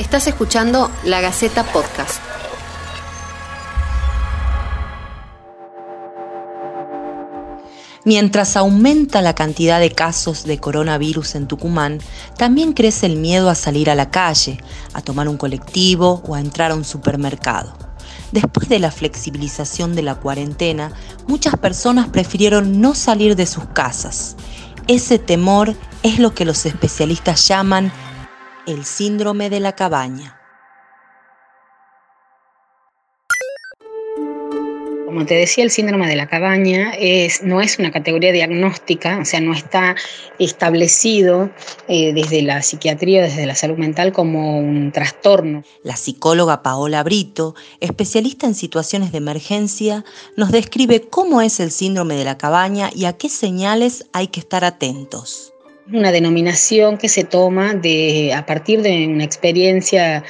Estás escuchando La Gaceta Podcast. Mientras aumenta la cantidad de casos de coronavirus en Tucumán, también crece el miedo a salir a la calle, a tomar un colectivo o a entrar a un supermercado. Después de la flexibilización de la cuarentena, muchas personas prefirieron no salir de sus casas. Ese temor es lo que los especialistas llaman el síndrome de la cabaña. Como te decía, el síndrome de la cabaña es, no es una categoría diagnóstica, o sea, no está establecido eh, desde la psiquiatría, desde la salud mental como un trastorno. La psicóloga Paola Brito, especialista en situaciones de emergencia, nos describe cómo es el síndrome de la cabaña y a qué señales hay que estar atentos una denominación que se toma de, a partir de una experiencia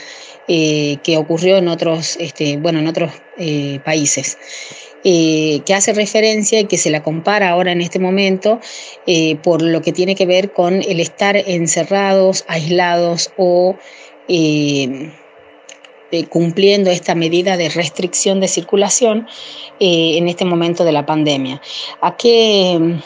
eh, que ocurrió en otros, este, bueno, en otros eh, países. Eh, que hace referencia y que se la compara ahora en este momento por lo que tiene que ver con el estar encerrados, aislados o cumpliendo esta medida de restricción de circulación eh, en este momento de la pandemia. ¿A qué,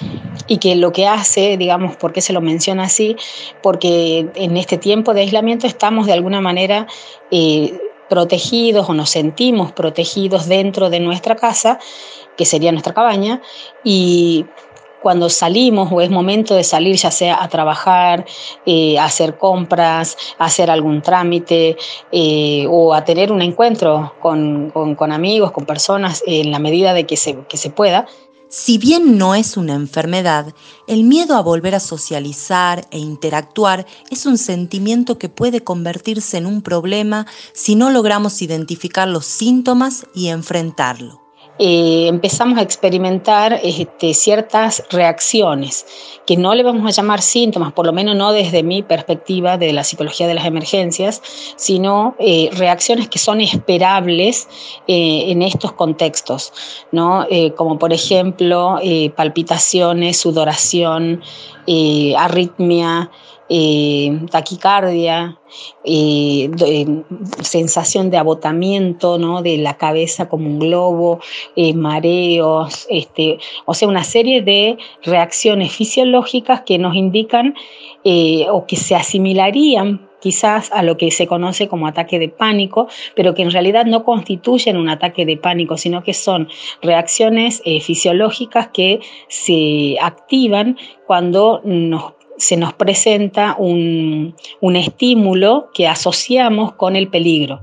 y que lo que hace, digamos, ¿por qué se lo menciona así? Porque en este tiempo de aislamiento estamos de alguna manera eh, protegidos o nos sentimos protegidos dentro de nuestra casa, que sería nuestra cabaña, y cuando salimos o es momento de salir, ya sea a trabajar, eh, a hacer compras, a hacer algún trámite eh, o a tener un encuentro con, amigos, con personas, en la medida de que se, que se pueda. Si bien no es una enfermedad, el miedo a volver a socializar e interactuar es un sentimiento que puede convertirse en un problema si no logramos identificar los síntomas y enfrentarlo. Eh, empezamos a experimentar este, ciertas reacciones que no le vamos a llamar síntomas, por lo menos no desde mi perspectiva de la psicología de las emergencias, sino eh, reacciones que son esperables eh, en estos contextos, ¿no? como por ejemplo palpitaciones, sudoración, arritmia, taquicardia, eh, sensación de agotamiento, ¿no? de la cabeza como un globo, eh, mareos, este, o sea, una serie de reacciones fisiológicas que nos indican eh, o que se asimilarían quizás a lo que se conoce como ataque de pánico, pero que en realidad no constituyen un ataque de pánico, sino que son reacciones fisiológicas que se activan cuando nos se nos presenta un, estímulo que asociamos con el peligro.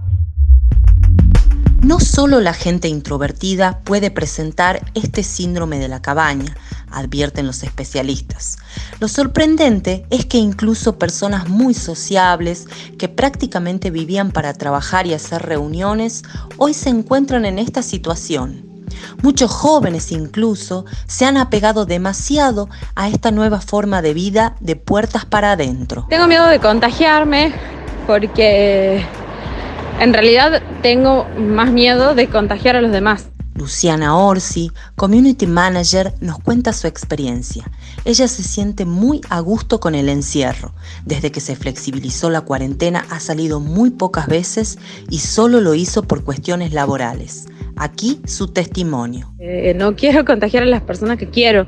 No solo la gente introvertida puede presentar este síndrome de la cabaña, advierten los especialistas. Lo sorprendente es que incluso personas muy sociables, que prácticamente vivían para trabajar y hacer reuniones, hoy se encuentran en esta situación. Muchos jóvenes incluso se han apegado demasiado a esta nueva forma de vida de puertas para adentro. Tengo miedo de contagiarme porque en realidad tengo más miedo de contagiar a los demás. Luciana Orsi, Community Manager, nos cuenta su experiencia. Ella se siente muy a gusto con el encierro. Desde que se flexibilizó la cuarentena ha salido muy pocas veces y solo lo hizo por cuestiones laborales. Aquí su testimonio. Eh, no quiero contagiar a las personas que quiero,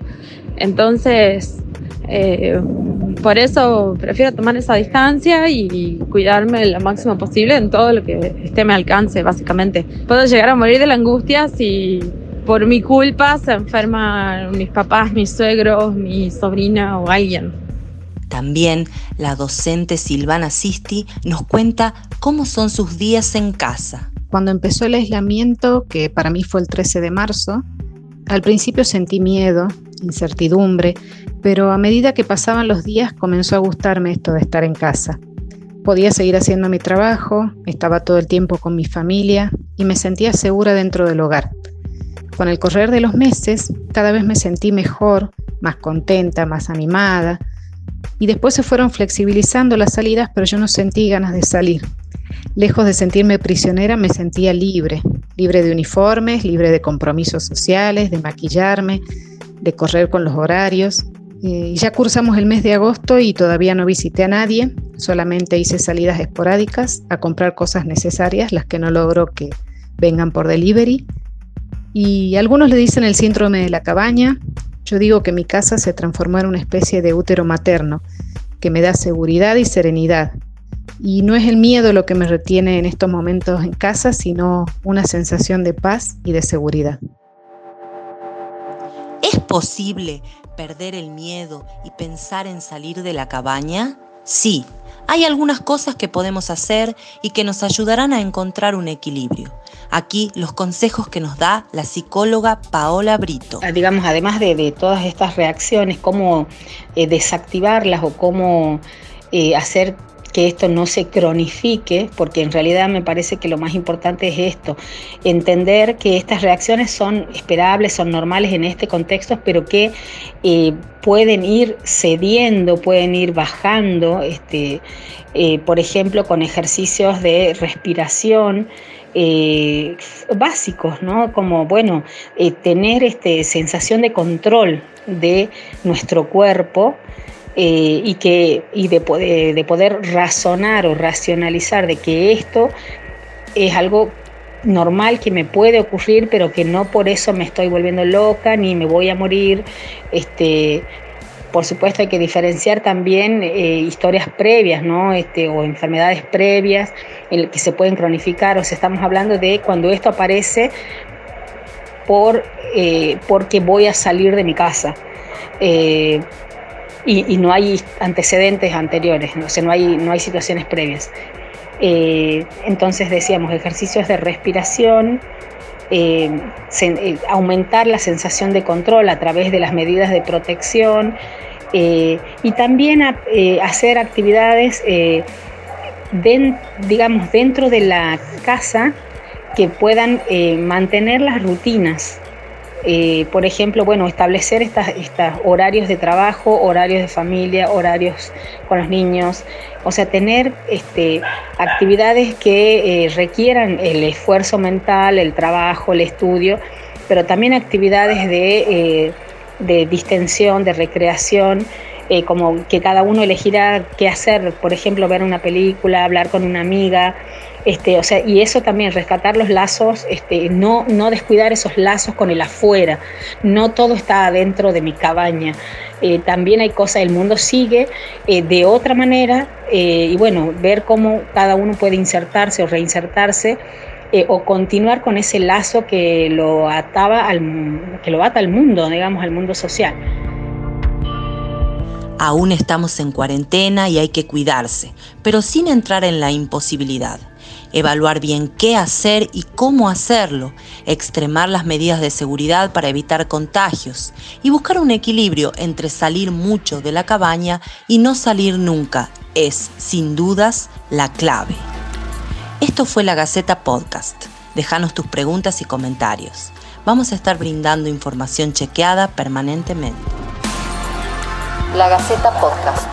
entonces eh, por eso prefiero tomar esa distancia y cuidarme lo máximo posible en todo lo que esté a mi alcance, básicamente. Puedo llegar a morir de la angustia si por mi culpa se enferman mis papás, mis suegros, mi sobrina o alguien. También la docente Silvana Sisti nos cuenta cómo son sus días en casa. Cuando empezó el aislamiento, que para mí fue el 13 de marzo, al principio sentí miedo, incertidumbre, pero a medida que pasaban los días comenzó a gustarme esto de estar en casa. Podía seguir haciendo mi trabajo, estaba todo el tiempo con mi familia y me sentía segura dentro del hogar. Con el correr de los meses, cada vez me sentí mejor, más contenta, más animada, y después se fueron flexibilizando las salidas, pero yo no sentí ganas de salir. Lejos de sentirme prisionera, me sentía libre, libre de uniformes, libre de compromisos sociales, de maquillarme, de correr con los horarios. Eh, ya cursamos el mes de agosto y todavía no visité a nadie, solamente hice salidas esporádicas a comprar cosas necesarias, las que no logro que vengan por delivery. Y algunos le dicen el síndrome de la cabaña, yo digo que mi casa se transformó en una especie de útero materno, que me da seguridad y serenidad. Y no es el miedo lo que me retiene en estos momentos en casa, sino una sensación de paz y de seguridad. ¿Es posible perder el miedo y pensar en salir de la cabaña? Sí, hay algunas cosas que podemos hacer y que nos ayudarán a encontrar un equilibrio. Aquí los consejos que nos da la psicóloga Paola Brito. Ah, digamos, además de, todas estas reacciones, cómo eh, desactivarlas o cómo eh, hacer que esto no se cronifique, porque en realidad me parece que lo más importante es esto, entender que estas reacciones son esperables, son normales en este contexto, pero que eh, pueden ir cediendo, pueden ir bajando, este, eh, por ejemplo, con ejercicios de respiración. Eh, básicos, ¿no? Como, bueno, tener este, sensación de control de nuestro cuerpo, eh, y, que, y de, poder, de poder razonar o racionalizar de que esto es algo normal que me puede ocurrir, pero que no por eso me estoy volviendo loca ni me voy a morir. Este, por supuesto hay que diferenciar también eh, historias previas, ¿no? Este, o enfermedades previas en que se pueden cronificar. O sea, estamos hablando de cuando esto aparece por, eh, porque voy a salir de mi casa y, no hay antecedentes anteriores, o sea, no hay, no hay situaciones previas. Eh, entonces decíamos ejercicios de respiración, eh, eh, aumentar la sensación de control a través de las medidas de protección y también hacer actividades digamos, dentro de la casa que puedan mantener las rutinas eh, por ejemplo, bueno, establecer estos horarios de trabajo, horarios de familia, horarios con los niños, o sea, tener este, actividades que eh, requieran el esfuerzo mental, el trabajo, el estudio, pero también actividades de, eh, de distensión, de recreación, como que cada uno elegirá qué hacer, por ejemplo, ver una película, hablar con una amiga, este, o sea, y eso también, rescatar los lazos, este, no, no descuidar esos lazos con el afuera. No todo está adentro de mi cabaña. Eh, también hay cosas, el mundo sigue eh, de otra manera eh, y bueno, ver cómo cada uno puede insertarse o reinsertarse o continuar con ese lazo que lo ataba al, que lo ata al mundo, digamos, al mundo social. Aún estamos en cuarentena y hay que cuidarse, pero sin entrar en la imposibilidad evaluar bien qué hacer y cómo hacerlo, extremar las medidas de seguridad para evitar contagios y buscar un equilibrio entre salir mucho de la cabaña y no salir nunca es, sin dudas, la clave. Esto fue la Gaceta Podcast. Déjanos tus preguntas y comentarios. Vamos a estar brindando información chequeada permanentemente. La Gaceta Podcast.